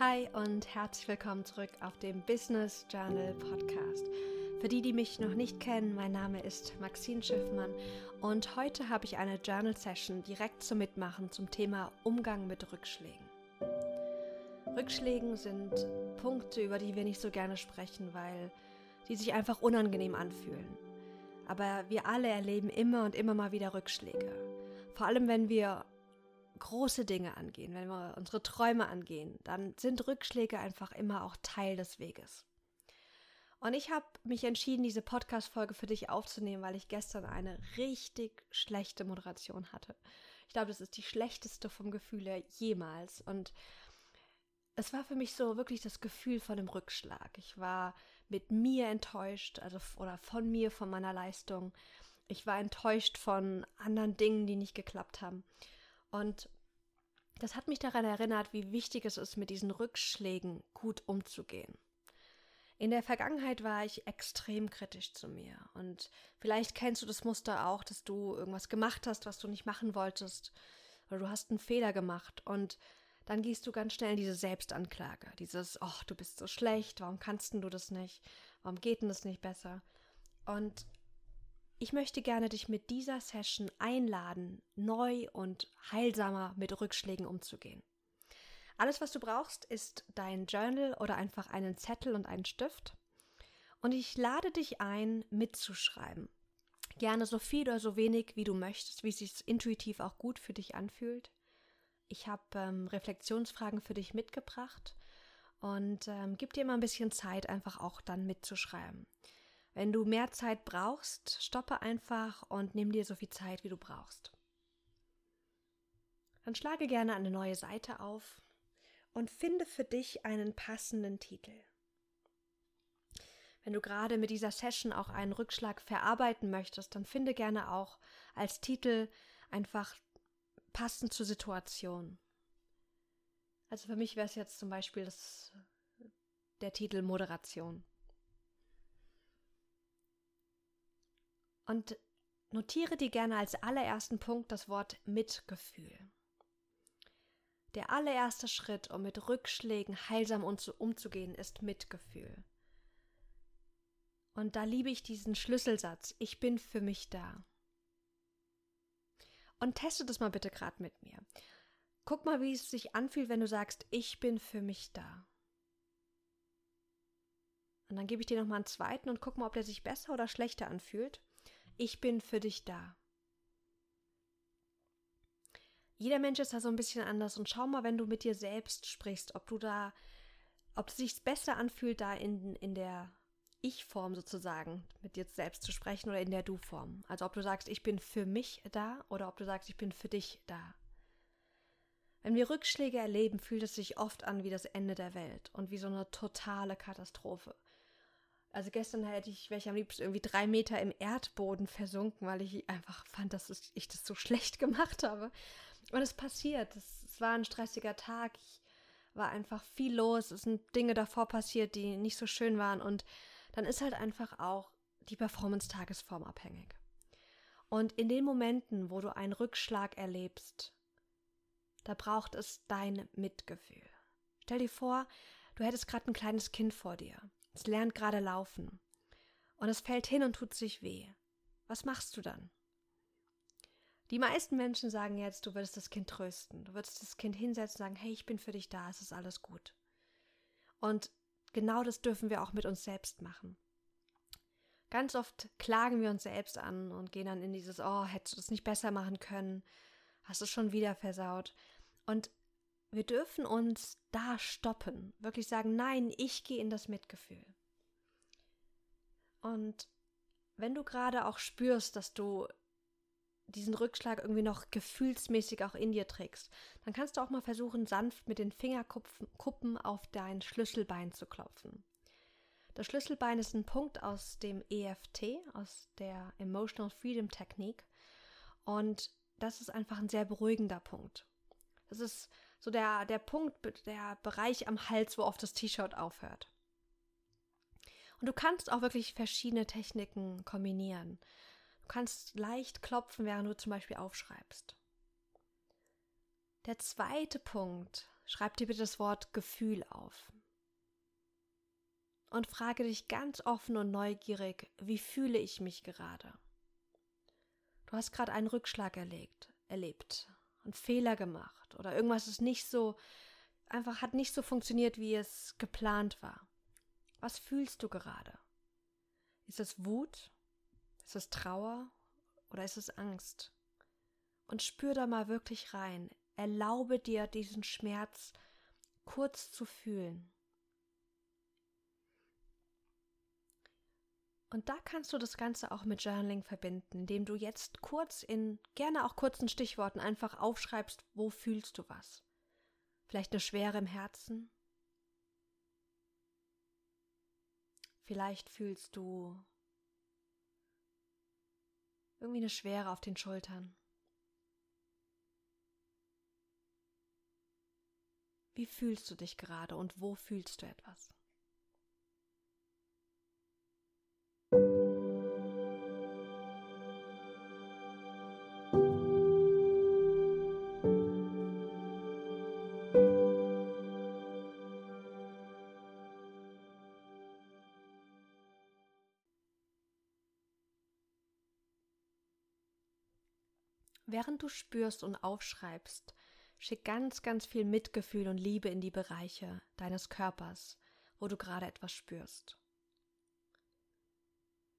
Hi und herzlich willkommen zurück auf dem Business Journal Podcast. Für die, die mich noch nicht kennen, mein Name ist Maxine Schiffmann und heute habe ich eine Journal Session direkt zum Mitmachen zum Thema Umgang mit Rückschlägen. Rückschlägen sind Punkte, über die wir nicht so gerne sprechen, weil die sich einfach unangenehm anfühlen. Aber wir alle erleben immer und immer mal wieder Rückschläge. Vor allem, wenn wir große Dinge angehen, wenn wir unsere Träume angehen, dann sind Rückschläge einfach immer auch Teil des Weges. Und ich habe mich entschieden, diese Podcast-Folge für dich aufzunehmen, weil ich gestern eine richtig schlechte Moderation hatte. Ich glaube, das ist die schlechteste vom Gefühl her jemals. Und es war für mich so wirklich das Gefühl von einem Rückschlag. Ich war mit mir enttäuscht, also oder von mir, von meiner Leistung. Ich war enttäuscht von anderen Dingen, die nicht geklappt haben. Und das hat mich daran erinnert, wie wichtig es ist, mit diesen Rückschlägen gut umzugehen. In der Vergangenheit war ich extrem kritisch zu mir. Und vielleicht kennst du das Muster auch, dass du irgendwas gemacht hast, was du nicht machen wolltest. Oder du hast einen Fehler gemacht. Und dann gehst du ganz schnell in diese Selbstanklage, dieses, oh, du bist so schlecht, warum kannst du das nicht, warum geht denn das nicht besser? Und ich möchte gerne dich mit dieser Session einladen, neu und heilsamer mit Rückschlägen umzugehen. Alles, was du brauchst, ist dein Journal oder einfach einen Zettel und einen Stift. Und ich lade dich ein, mitzuschreiben. Gerne so viel oder so wenig, wie du möchtest, wie es sich intuitiv auch gut für dich anfühlt. Ich habe ähm, Reflexionsfragen für dich mitgebracht und ähm, gib dir mal ein bisschen Zeit, einfach auch dann mitzuschreiben. Wenn du mehr Zeit brauchst, stoppe einfach und nimm dir so viel Zeit, wie du brauchst. Dann schlage gerne eine neue Seite auf und finde für dich einen passenden Titel. Wenn du gerade mit dieser Session auch einen Rückschlag verarbeiten möchtest, dann finde gerne auch als Titel einfach passend zur Situation. Also für mich wäre es jetzt zum Beispiel das, der Titel Moderation. Und notiere dir gerne als allerersten Punkt das Wort Mitgefühl. Der allererste Schritt, um mit Rückschlägen heilsam umzugehen, ist Mitgefühl. Und da liebe ich diesen Schlüsselsatz, ich bin für mich da. Und teste das mal bitte gerade mit mir. Guck mal, wie es sich anfühlt, wenn du sagst, ich bin für mich da. Und dann gebe ich dir nochmal einen zweiten und guck mal, ob der sich besser oder schlechter anfühlt. Ich bin für dich da. Jeder Mensch ist da so ein bisschen anders und schau mal, wenn du mit dir selbst sprichst, ob du da, ob es sich besser anfühlt, da in, in der Ich-Form sozusagen mit dir selbst zu sprechen oder in der Du-Form. Also ob du sagst, ich bin für mich da oder ob du sagst, ich bin für dich da. Wenn wir Rückschläge erleben, fühlt es sich oft an wie das Ende der Welt und wie so eine totale Katastrophe. Also gestern hätte ich, wäre ich am liebsten irgendwie drei Meter im Erdboden versunken, weil ich einfach fand, dass ich das so schlecht gemacht habe. Und es passiert. Es, es war ein stressiger Tag. Ich war einfach viel los. Es sind Dinge davor passiert, die nicht so schön waren. Und dann ist halt einfach auch die Performance tagesformabhängig. Und in den Momenten, wo du einen Rückschlag erlebst, da braucht es dein Mitgefühl. Stell dir vor, du hättest gerade ein kleines Kind vor dir. Es lernt gerade laufen. Und es fällt hin und tut sich weh. Was machst du dann? Die meisten Menschen sagen jetzt, du würdest das Kind trösten. Du würdest das Kind hinsetzen und sagen, hey, ich bin für dich da, es ist alles gut. Und genau das dürfen wir auch mit uns selbst machen. Ganz oft klagen wir uns selbst an und gehen dann in dieses, oh, hättest du das nicht besser machen können? Hast du es schon wieder versaut? Und wir dürfen uns da stoppen, wirklich sagen, nein, ich gehe in das Mitgefühl. Und wenn du gerade auch spürst, dass du diesen Rückschlag irgendwie noch gefühlsmäßig auch in dir trägst, dann kannst du auch mal versuchen, sanft mit den Fingerkuppen auf dein Schlüsselbein zu klopfen. Das Schlüsselbein ist ein Punkt aus dem EFT, aus der Emotional Freedom Technik. Und das ist einfach ein sehr beruhigender Punkt. Das ist so der, der Punkt, der Bereich am Hals, wo oft das T-Shirt aufhört. Und du kannst auch wirklich verschiedene Techniken kombinieren. Du kannst leicht klopfen, während du zum Beispiel aufschreibst. Der zweite Punkt schreib dir bitte das Wort Gefühl auf. Und frage dich ganz offen und neugierig, wie fühle ich mich gerade? Du hast gerade einen Rückschlag erlegt, erlebt, einen Fehler gemacht oder irgendwas ist nicht so, einfach hat nicht so funktioniert, wie es geplant war. Was fühlst du gerade? Ist es Wut? Ist es Trauer? Oder ist es Angst? Und spür da mal wirklich rein. Erlaube dir diesen Schmerz kurz zu fühlen. Und da kannst du das Ganze auch mit Journaling verbinden, indem du jetzt kurz in gerne auch kurzen Stichworten einfach aufschreibst, wo fühlst du was. Vielleicht eine Schwere im Herzen. Vielleicht fühlst du irgendwie eine Schwere auf den Schultern. Wie fühlst du dich gerade und wo fühlst du etwas? Während du spürst und aufschreibst, schick ganz, ganz viel Mitgefühl und Liebe in die Bereiche deines Körpers, wo du gerade etwas spürst.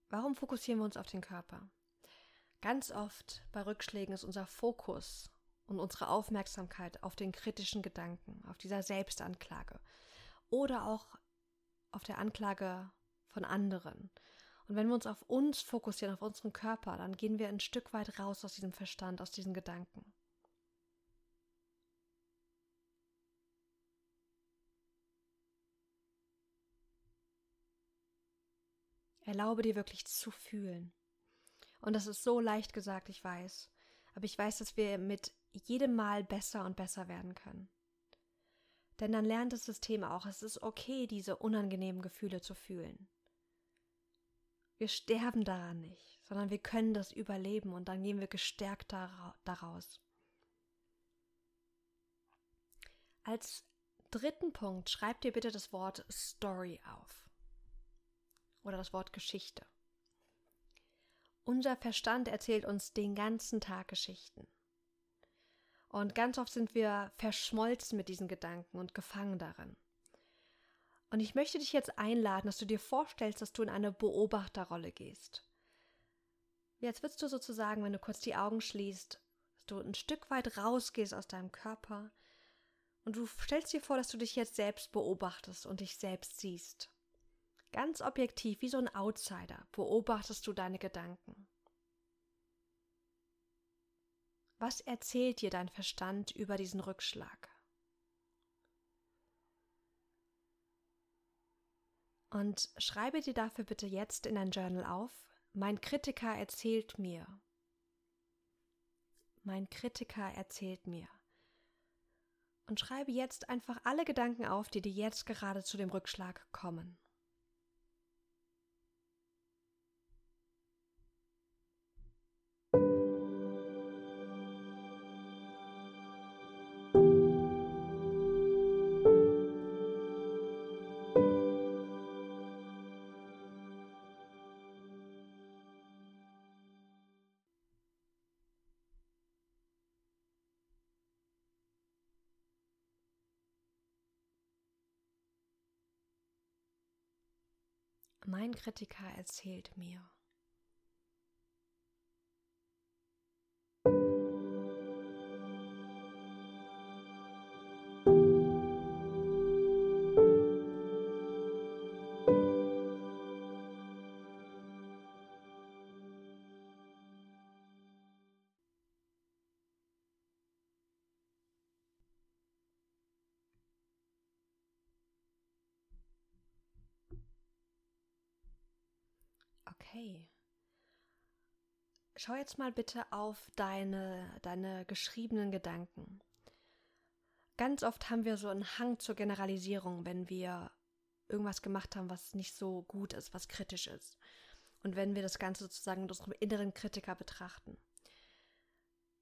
Warum fokussieren wir uns auf den Körper? Ganz oft bei Rückschlägen ist unser Fokus und unsere Aufmerksamkeit auf den kritischen Gedanken, auf dieser Selbstanklage oder auch auf der Anklage von anderen. Und wenn wir uns auf uns fokussieren, auf unseren Körper, dann gehen wir ein Stück weit raus aus diesem Verstand, aus diesen Gedanken. Erlaube dir wirklich zu fühlen. Und das ist so leicht gesagt, ich weiß. Aber ich weiß, dass wir mit jedem Mal besser und besser werden können. Denn dann lernt das System auch, es ist okay, diese unangenehmen Gefühle zu fühlen. Wir sterben daran nicht, sondern wir können das überleben und dann gehen wir gestärkt daraus. Als dritten Punkt schreib dir bitte das Wort Story auf oder das Wort Geschichte. Unser Verstand erzählt uns den ganzen Tag Geschichten. Und ganz oft sind wir verschmolzen mit diesen Gedanken und gefangen darin. Und ich möchte dich jetzt einladen, dass du dir vorstellst, dass du in eine Beobachterrolle gehst. Jetzt würdest du sozusagen, wenn du kurz die Augen schließt, dass du ein Stück weit rausgehst aus deinem Körper und du stellst dir vor, dass du dich jetzt selbst beobachtest und dich selbst siehst. Ganz objektiv, wie so ein Outsider, beobachtest du deine Gedanken. Was erzählt dir dein Verstand über diesen Rückschlag? Und schreibe dir dafür bitte jetzt in dein Journal auf, mein Kritiker erzählt mir. Mein Kritiker erzählt mir. Und schreibe jetzt einfach alle Gedanken auf, die dir jetzt gerade zu dem Rückschlag kommen. Mein Kritiker erzählt mir. Okay. Schau jetzt mal bitte auf deine, deine geschriebenen Gedanken. Ganz oft haben wir so einen Hang zur Generalisierung, wenn wir irgendwas gemacht haben, was nicht so gut ist, was kritisch ist. Und wenn wir das Ganze sozusagen mit unserem inneren Kritiker betrachten.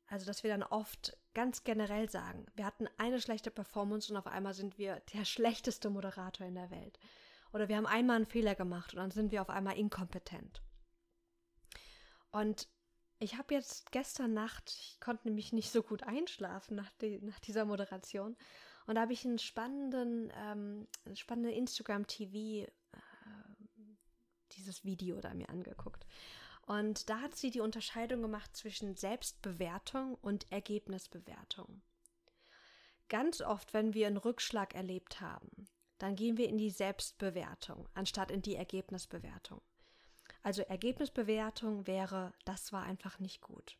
Also, dass wir dann oft ganz generell sagen, wir hatten eine schlechte Performance und auf einmal sind wir der schlechteste Moderator in der Welt. Oder wir haben einmal einen Fehler gemacht und dann sind wir auf einmal inkompetent. Und ich habe jetzt gestern Nacht, ich konnte nämlich nicht so gut einschlafen nach, die, nach dieser Moderation. Und da habe ich einen spannenden, ähm, spannenden Instagram-TV, äh, dieses Video da mir angeguckt. Und da hat sie die Unterscheidung gemacht zwischen Selbstbewertung und Ergebnisbewertung. Ganz oft, wenn wir einen Rückschlag erlebt haben, dann gehen wir in die Selbstbewertung anstatt in die Ergebnisbewertung. Also Ergebnisbewertung wäre, das war einfach nicht gut.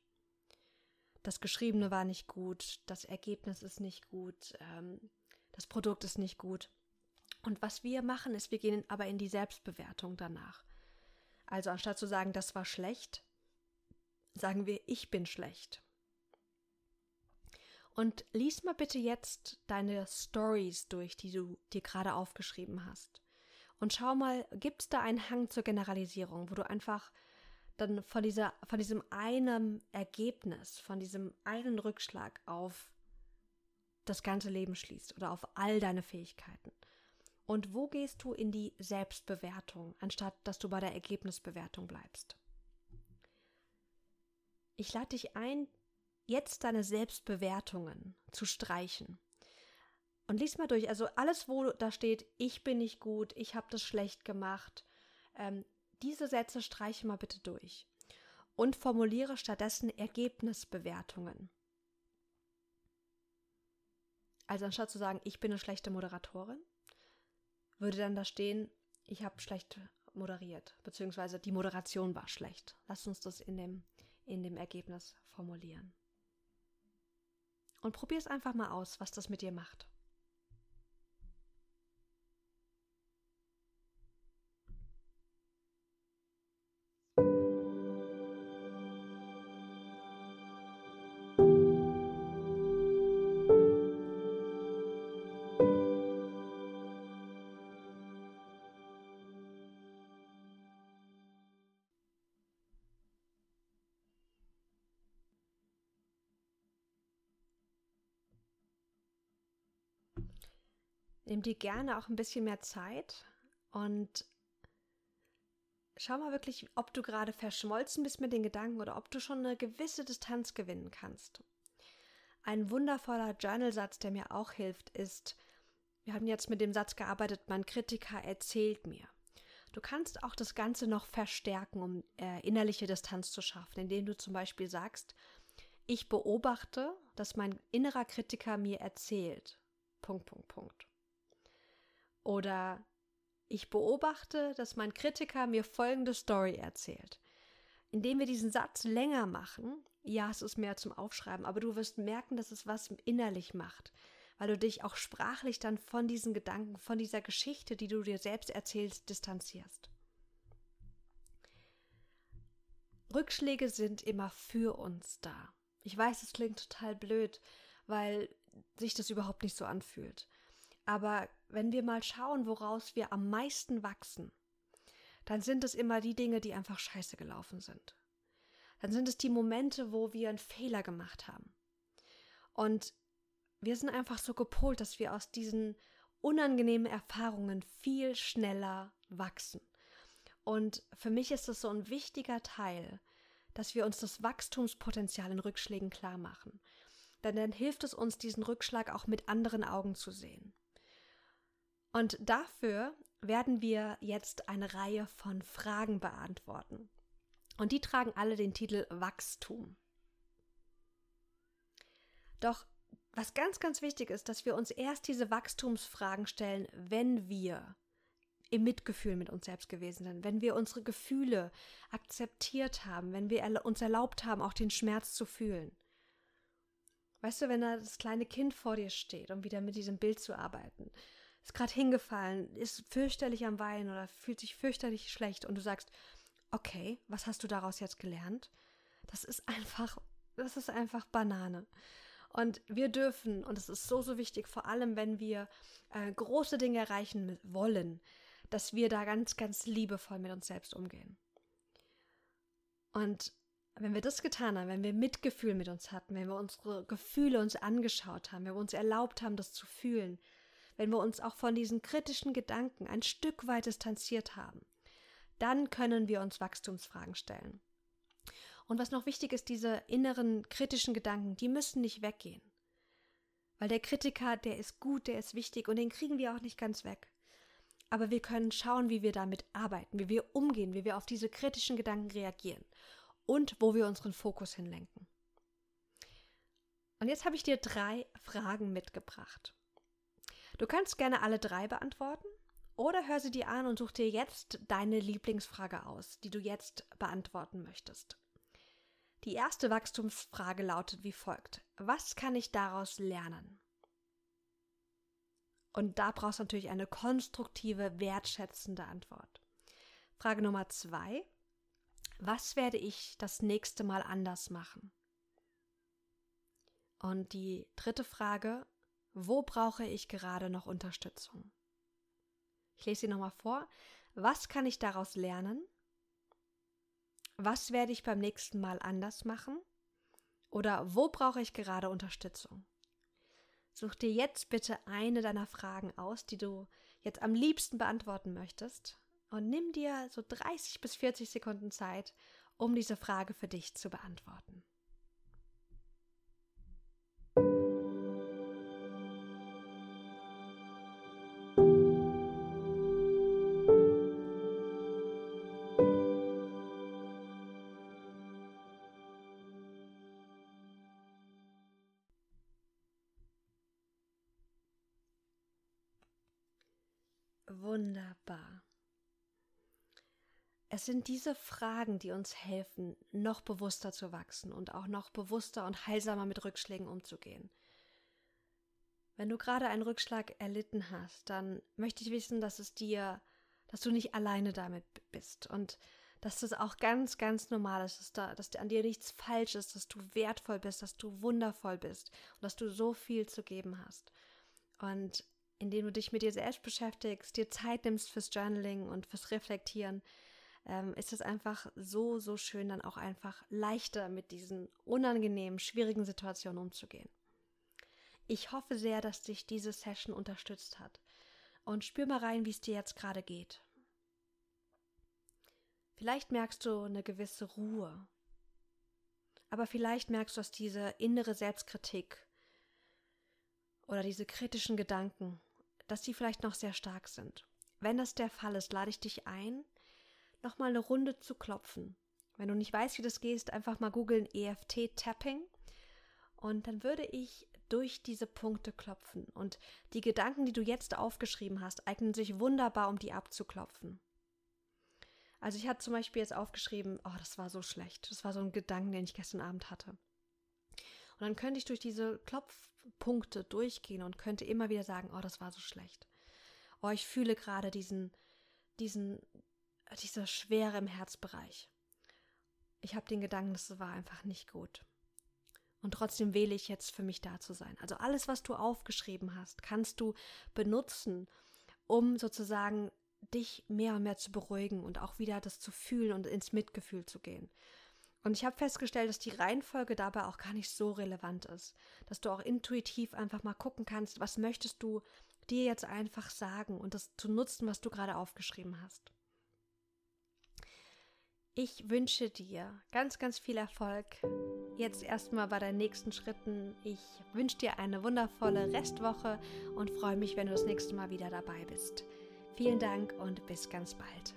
Das Geschriebene war nicht gut, das Ergebnis ist nicht gut, ähm, das Produkt ist nicht gut. Und was wir machen, ist, wir gehen aber in die Selbstbewertung danach. Also anstatt zu sagen, das war schlecht, sagen wir, ich bin schlecht. Und lies mal bitte jetzt deine Stories durch, die du dir gerade aufgeschrieben hast. Und schau mal, gibt es da einen Hang zur Generalisierung, wo du einfach dann von, dieser, von diesem einen Ergebnis, von diesem einen Rückschlag auf das ganze Leben schließt oder auf all deine Fähigkeiten? Und wo gehst du in die Selbstbewertung, anstatt dass du bei der Ergebnisbewertung bleibst? Ich lade dich ein, jetzt deine Selbstbewertungen zu streichen. Und lies mal durch. Also alles, wo da steht, ich bin nicht gut, ich habe das schlecht gemacht, ähm, diese Sätze streiche mal bitte durch. Und formuliere stattdessen Ergebnisbewertungen. Also anstatt zu sagen, ich bin eine schlechte Moderatorin, würde dann da stehen, ich habe schlecht moderiert, beziehungsweise die Moderation war schlecht. Lass uns das in dem, in dem Ergebnis formulieren. Und probier es einfach mal aus, was das mit dir macht. Nimm dir gerne auch ein bisschen mehr Zeit und schau mal wirklich, ob du gerade verschmolzen bist mit den Gedanken oder ob du schon eine gewisse Distanz gewinnen kannst. Ein wundervoller Journalsatz, der mir auch hilft, ist, wir haben jetzt mit dem Satz gearbeitet, mein Kritiker erzählt mir. Du kannst auch das Ganze noch verstärken, um äh, innerliche Distanz zu schaffen, indem du zum Beispiel sagst, ich beobachte, dass mein innerer Kritiker mir erzählt. Punkt, Punkt, Punkt. Oder ich beobachte, dass mein Kritiker mir folgende Story erzählt. Indem wir diesen Satz länger machen, ja, es ist mehr zum Aufschreiben, aber du wirst merken, dass es was innerlich macht, weil du dich auch sprachlich dann von diesen Gedanken, von dieser Geschichte, die du dir selbst erzählst, distanzierst. Rückschläge sind immer für uns da. Ich weiß, es klingt total blöd, weil sich das überhaupt nicht so anfühlt. Aber wenn wir mal schauen, woraus wir am meisten wachsen, dann sind es immer die Dinge, die einfach scheiße gelaufen sind. Dann sind es die Momente, wo wir einen Fehler gemacht haben. Und wir sind einfach so gepolt, dass wir aus diesen unangenehmen Erfahrungen viel schneller wachsen. Und für mich ist es so ein wichtiger Teil, dass wir uns das Wachstumspotenzial in Rückschlägen klar machen. Denn dann hilft es uns, diesen Rückschlag auch mit anderen Augen zu sehen. Und dafür werden wir jetzt eine Reihe von Fragen beantworten. Und die tragen alle den Titel Wachstum. Doch was ganz, ganz wichtig ist, dass wir uns erst diese Wachstumsfragen stellen, wenn wir im Mitgefühl mit uns selbst gewesen sind, wenn wir unsere Gefühle akzeptiert haben, wenn wir uns erlaubt haben, auch den Schmerz zu fühlen. Weißt du, wenn da das kleine Kind vor dir steht, um wieder mit diesem Bild zu arbeiten, ist gerade hingefallen, ist fürchterlich am Weinen oder fühlt sich fürchterlich schlecht und du sagst, okay, was hast du daraus jetzt gelernt? Das ist einfach, das ist einfach Banane. Und wir dürfen, und es ist so, so wichtig, vor allem wenn wir äh, große Dinge erreichen wollen, dass wir da ganz, ganz liebevoll mit uns selbst umgehen. Und wenn wir das getan haben, wenn wir Mitgefühl mit uns hatten, wenn wir unsere Gefühle uns angeschaut haben, wenn wir uns erlaubt haben, das zu fühlen, wenn wir uns auch von diesen kritischen Gedanken ein Stück weit distanziert haben, dann können wir uns Wachstumsfragen stellen. Und was noch wichtig ist, diese inneren kritischen Gedanken, die müssen nicht weggehen. Weil der Kritiker, der ist gut, der ist wichtig und den kriegen wir auch nicht ganz weg. Aber wir können schauen, wie wir damit arbeiten, wie wir umgehen, wie wir auf diese kritischen Gedanken reagieren und wo wir unseren Fokus hinlenken. Und jetzt habe ich dir drei Fragen mitgebracht. Du kannst gerne alle drei beantworten oder hör sie dir an und such dir jetzt deine Lieblingsfrage aus, die du jetzt beantworten möchtest. Die erste Wachstumsfrage lautet wie folgt. Was kann ich daraus lernen? Und da brauchst du natürlich eine konstruktive, wertschätzende Antwort. Frage Nummer zwei. Was werde ich das nächste Mal anders machen? Und die dritte Frage. Wo brauche ich gerade noch Unterstützung? Ich lese sie nochmal vor. Was kann ich daraus lernen? Was werde ich beim nächsten Mal anders machen? Oder wo brauche ich gerade Unterstützung? Such dir jetzt bitte eine deiner Fragen aus, die du jetzt am liebsten beantworten möchtest und nimm dir so 30 bis 40 Sekunden Zeit, um diese Frage für dich zu beantworten. Wunderbar. Es sind diese Fragen, die uns helfen, noch bewusster zu wachsen und auch noch bewusster und heilsamer mit Rückschlägen umzugehen. Wenn du gerade einen Rückschlag erlitten hast, dann möchte ich wissen, dass es dir, dass du nicht alleine damit bist und dass das auch ganz, ganz normal ist, dass, da, dass an dir nichts falsch ist, dass du wertvoll bist, dass du wundervoll bist und dass du so viel zu geben hast. Und indem du dich mit dir selbst beschäftigst, dir Zeit nimmst fürs Journaling und fürs Reflektieren, ähm, ist es einfach so, so schön, dann auch einfach leichter mit diesen unangenehmen, schwierigen Situationen umzugehen. Ich hoffe sehr, dass dich diese Session unterstützt hat. Und spür mal rein, wie es dir jetzt gerade geht. Vielleicht merkst du eine gewisse Ruhe. Aber vielleicht merkst du, dass diese innere Selbstkritik oder diese kritischen Gedanken dass die vielleicht noch sehr stark sind. Wenn das der Fall ist, lade ich dich ein, nochmal eine Runde zu klopfen. Wenn du nicht weißt, wie das geht, einfach mal googeln EFT Tapping und dann würde ich durch diese Punkte klopfen und die Gedanken, die du jetzt aufgeschrieben hast, eignen sich wunderbar, um die abzuklopfen. Also ich hatte zum Beispiel jetzt aufgeschrieben, oh, das war so schlecht. Das war so ein Gedanken, den ich gestern Abend hatte. Und dann könnte ich durch diese Klopf Punkte durchgehen und könnte immer wieder sagen, oh, das war so schlecht. Oh, ich fühle gerade diesen, diesen, diese Schwere im Herzbereich. Ich habe den Gedanken, das war einfach nicht gut. Und trotzdem wähle ich jetzt für mich da zu sein. Also alles, was du aufgeschrieben hast, kannst du benutzen, um sozusagen dich mehr und mehr zu beruhigen und auch wieder das zu fühlen und ins Mitgefühl zu gehen. Und ich habe festgestellt, dass die Reihenfolge dabei auch gar nicht so relevant ist. Dass du auch intuitiv einfach mal gucken kannst, was möchtest du dir jetzt einfach sagen und das zu nutzen, was du gerade aufgeschrieben hast. Ich wünsche dir ganz, ganz viel Erfolg. Jetzt erstmal bei deinen nächsten Schritten. Ich wünsche dir eine wundervolle Restwoche und freue mich, wenn du das nächste Mal wieder dabei bist. Vielen Dank und bis ganz bald.